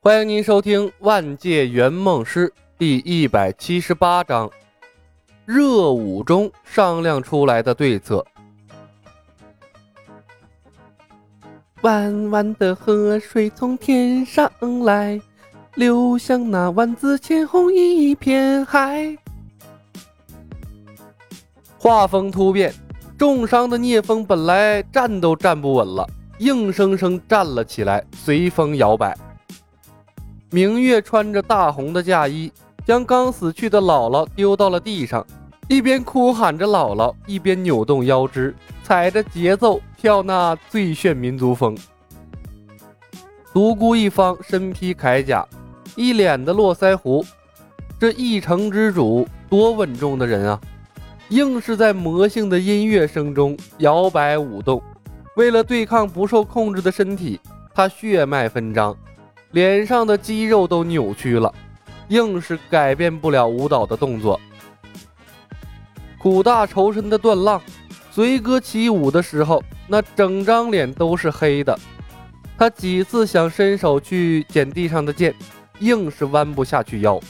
欢迎您收听《万界圆梦师》第一百七十八章：热舞中商量出来的对策。弯弯的河水从天上来，流向那万紫千红一片海。画风突变，重伤的聂风本来站都站不稳了，硬生生站了起来，随风摇摆。明月穿着大红的嫁衣，将刚死去的姥姥丢到了地上，一边哭喊着姥姥，一边扭动腰肢，踩着节奏跳那最炫民族风。独孤一方身披铠甲，一脸的络腮胡，这一城之主多稳重的人啊，硬是在魔性的音乐声中摇摆舞动。为了对抗不受控制的身体，他血脉纷张。脸上的肌肉都扭曲了，硬是改变不了舞蹈的动作。苦大仇深的段浪随歌起舞的时候，那整张脸都是黑的。他几次想伸手去捡地上的剑，硬是弯不下去腰，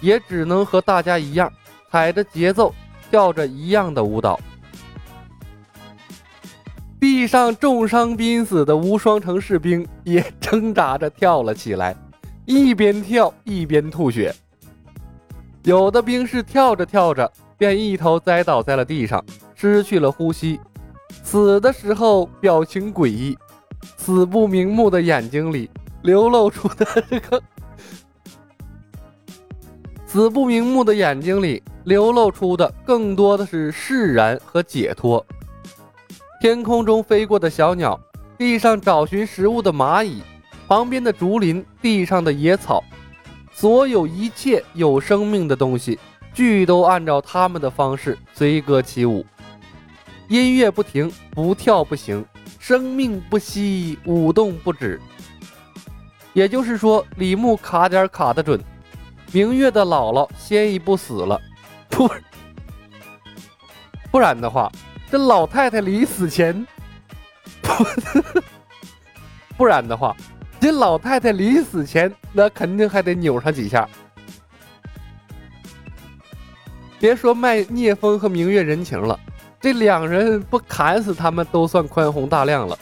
也只能和大家一样，踩着节奏跳着一样的舞蹈。地上重伤濒死的无双城士兵也挣扎着跳了起来，一边跳一边吐血。有的兵士跳着跳着便一头栽倒在了地上，失去了呼吸。死的时候表情诡异，死不瞑目的眼睛里流露出的这个 死不瞑目的眼睛里流露出的更多的是释然和解脱。天空中飞过的小鸟，地上找寻食物的蚂蚁，旁边的竹林，地上的野草，所有一切有生命的东西，俱都按照他们的方式随歌起舞。音乐不停，不跳不行，生命不息，舞动不止。也就是说，李牧卡点卡得准，明月的姥姥先一步死了，不，不然的话。这老太太临死前，不 不然的话，这老太太临死前那肯定还得扭上几下。别说卖聂风和明月人情了，这两人不砍死他们都算宽宏大量了。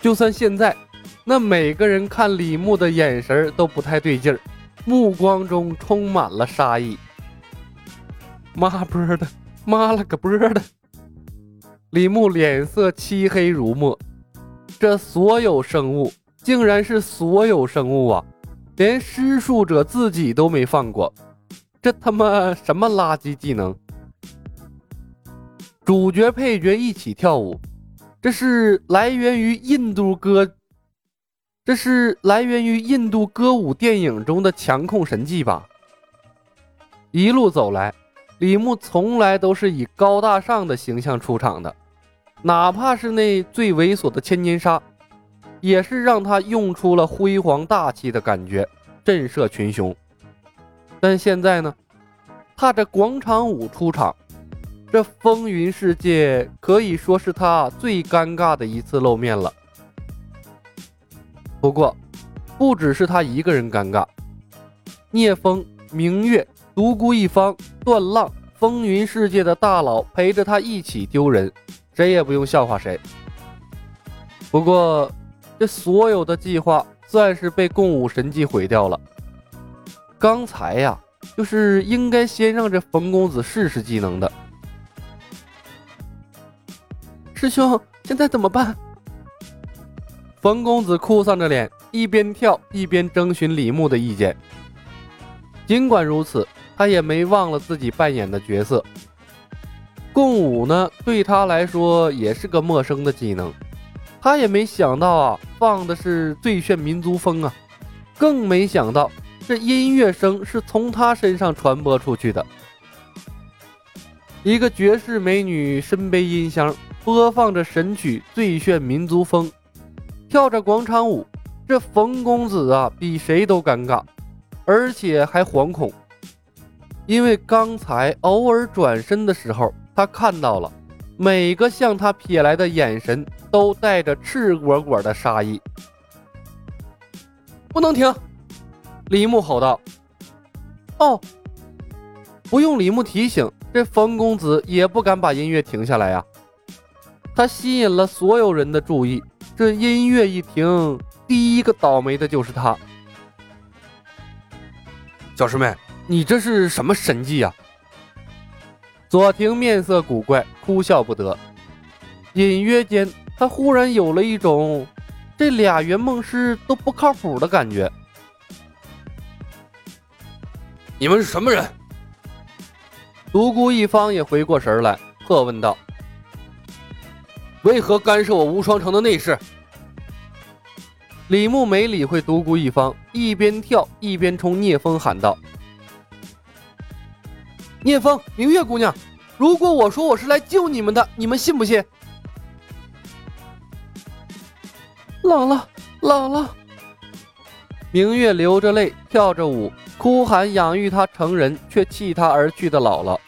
就算现在，那每个人看李牧的眼神都不太对劲儿，目光中充满了杀意。妈波的，妈了个波的！李牧脸色漆黑如墨，这所有生物竟然是所有生物啊！连施术者自己都没放过，这他妈什么垃圾技能？主角配角一起跳舞，这是来源于印度歌，这是来源于印度歌舞电影中的强控神技吧？一路走来，李牧从来都是以高大上的形象出场的。哪怕是那最猥琐的千年杀，也是让他用出了辉煌大气的感觉，震慑群雄。但现在呢，踏着广场舞出场，这风云世界可以说是他最尴尬的一次露面了。不过，不只是他一个人尴尬，聂风、明月、独孤一方、段浪，风云世界的大佬陪着他一起丢人。谁也不用笑话谁。不过，这所有的计划算是被共舞神技毁掉了。刚才呀，就是应该先让这冯公子试试技能的。师兄，现在怎么办？冯公子哭丧着脸，一边跳一边征询李牧的意见。尽管如此，他也没忘了自己扮演的角色。共舞呢，对他来说也是个陌生的技能，他也没想到啊，放的是最炫民族风啊，更没想到这音乐声是从他身上传播出去的。一个绝世美女身背音箱，播放着神曲《最炫民族风》，跳着广场舞，这冯公子啊，比谁都尴尬，而且还惶恐，因为刚才偶尔转身的时候。他看到了，每个向他瞥来的眼神都带着赤果果的杀意。不能停！李牧吼道。哦，不用李牧提醒，这冯公子也不敢把音乐停下来呀。他吸引了所有人的注意，这音乐一停，第一个倒霉的就是他。小师妹，你这是什么神技呀？左庭面色古怪，哭笑不得。隐约间，他忽然有了一种这俩圆梦师都不靠谱的感觉。你们是什么人？独孤一方也回过神来，喝问道：“为何干涉我无双城的内事？”李牧没理会独孤一方，一边跳一边冲聂风喊道：“聂风，明月姑娘，如果我说我是来救你们的，你们信不信？”姥姥，姥姥！明月流着泪，跳着舞，哭喊养育她成人却弃她而去的姥姥。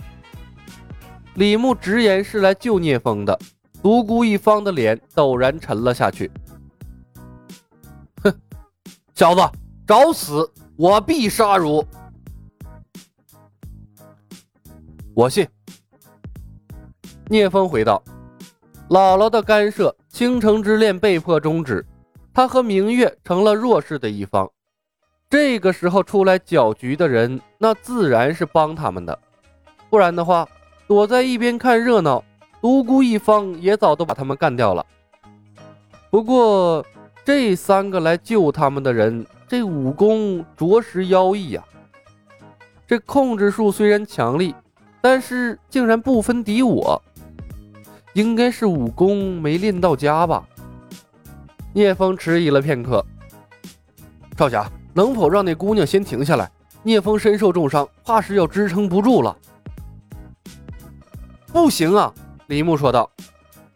李牧直言是来救聂风的，独孤一方的脸陡然沉了下去。哼，小子，找死！我必杀汝！我信。聂风回道：“姥姥的干涉。”倾城之恋被迫终止，他和明月成了弱势的一方。这个时候出来搅局的人，那自然是帮他们的。不然的话，躲在一边看热闹，独孤一方也早都把他们干掉了。不过，这三个来救他们的人，这武功着实妖异呀。这控制术虽然强力，但是竟然不分敌我。应该是武功没练到家吧？聂风迟疑了片刻，少侠，能否让那姑娘先停下来？聂风身受重伤，怕是要支撑不住了。不行啊！李牧说道：“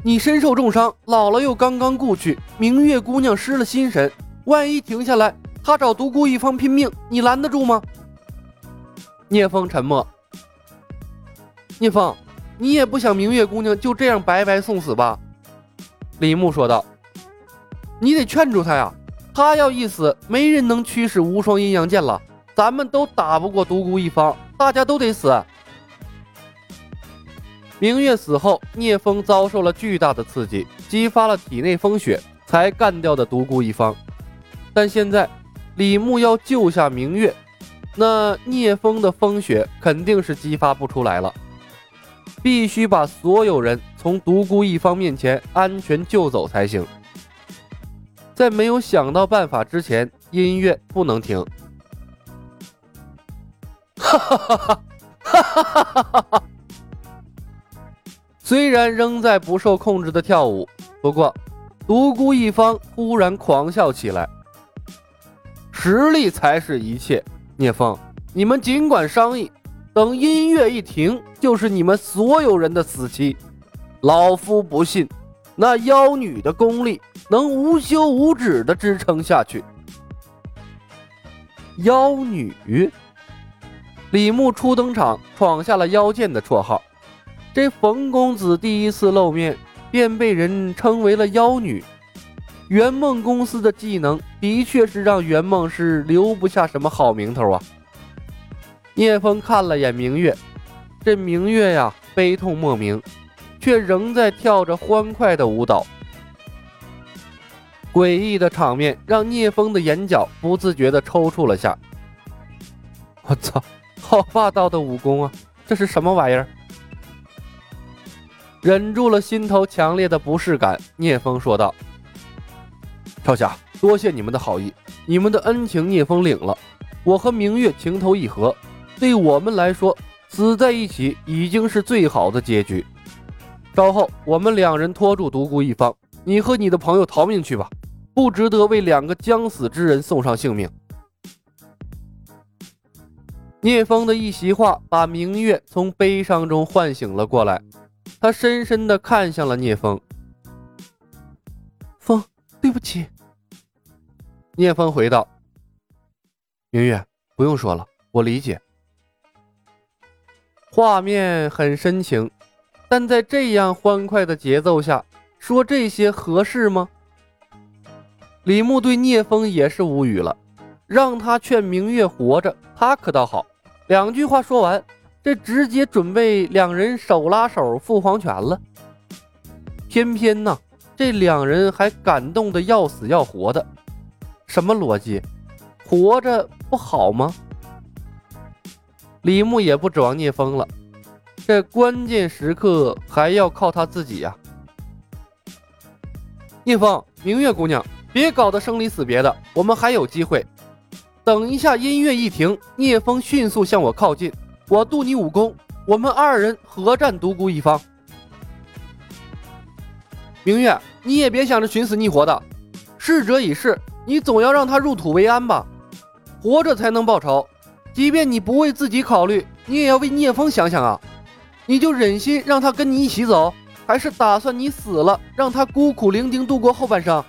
你身受重伤，姥姥又刚刚故去，明月姑娘失了心神，万一停下来，她找独孤一方拼命，你拦得住吗？”聂风沉默。聂风。你也不想明月姑娘就这样白白送死吧？李牧说道。你得劝住她呀，她要一死，没人能驱使无双阴阳剑了，咱们都打不过独孤一方，大家都得死。明月死后，聂风遭受了巨大的刺激，激发了体内风雪，才干掉的独孤一方。但现在李牧要救下明月，那聂风的风雪肯定是激发不出来了。必须把所有人从独孤一方面前安全救走才行。在没有想到办法之前，音乐不能停。哈哈哈哈哈哈哈哈！虽然仍在不受控制的跳舞，不过独孤一方忽然狂笑起来。实力才是一切，聂风，你们尽管商议。等音乐一停，就是你们所有人的死期。老夫不信，那妖女的功力能无休无止的支撑下去。妖女，李牧初登场，闯下了妖剑的绰号。这冯公子第一次露面，便被人称为了妖女。圆梦公司的技能，的确是让圆梦师留不下什么好名头啊。聂风看了眼明月，这明月呀，悲痛莫名，却仍在跳着欢快的舞蹈。诡异的场面让聂风的眼角不自觉地抽搐了下。我操，好霸道的武功啊！这是什么玩意儿？忍住了心头强烈的不适感，聂风说道：“少侠，多谢你们的好意，你们的恩情聂风领了。我和明月情投意合。”对我们来说，死在一起已经是最好的结局。稍后，我们两人拖住独孤一方，你和你的朋友逃命去吧，不值得为两个将死之人送上性命。聂风的一席话把明月从悲伤中唤醒了过来，他深深的看向了聂风。风，对不起。聂风回道：“明月，不用说了，我理解。”画面很深情，但在这样欢快的节奏下说这些合适吗？李牧对聂风也是无语了。让他劝明月活着，他可倒好，两句话说完，这直接准备两人手拉手赴黄泉了。偏偏呢，这两人还感动的要死要活的，什么逻辑？活着不好吗？李牧也不指望聂风了，这关键时刻还要靠他自己呀。聂风，明月姑娘，别搞得生离死别的，我们还有机会。等一下，音乐一停，聂风迅速向我靠近，我渡你武功，我们二人合战独孤一方。明月，你也别想着寻死觅活的，逝者已逝，你总要让他入土为安吧，活着才能报仇。即便你不为自己考虑，你也要为聂风想想啊！你就忍心让他跟你一起走，还是打算你死了让他孤苦伶仃度过后半生？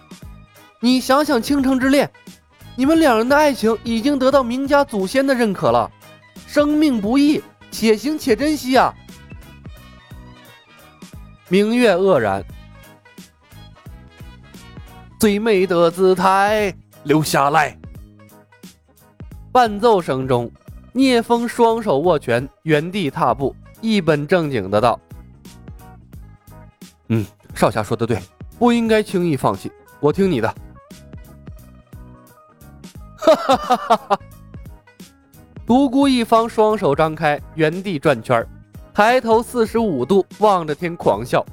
你想想倾城之恋，你们两人的爱情已经得到明家祖先的认可了。生命不易，且行且珍惜啊！明月愕然，最美的姿态留下来。伴奏声中，聂风双手握拳，原地踏步，一本正经的道：“嗯，少侠说的对，不应该轻易放弃。我听你的。”哈哈哈哈哈！独孤一方双手张开，原地转圈，抬头四十五度望着天狂笑：“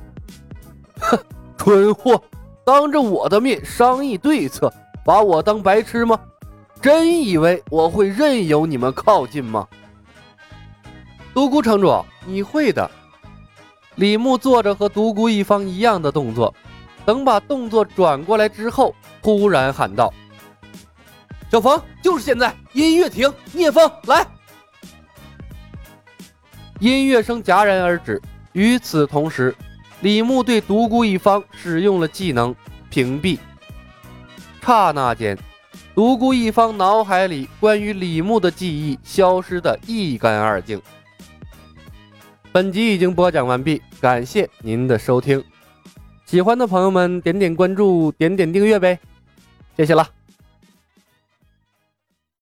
哼，蠢货，当着我的面商议对策，把我当白痴吗？”真以为我会任由你们靠近吗？独孤城主，你会的。李牧做着和独孤一方一样的动作，等把动作转过来之后，突然喊道：“小冯，就是现在！音乐停，聂风来！”音乐声戛然而止。与此同时，李牧对独孤一方使用了技能屏蔽。刹那间。独孤一方脑海里关于李牧的记忆消失的一干二净。本集已经播讲完毕，感谢您的收听。喜欢的朋友们点点关注，点点订阅呗，谢谢了。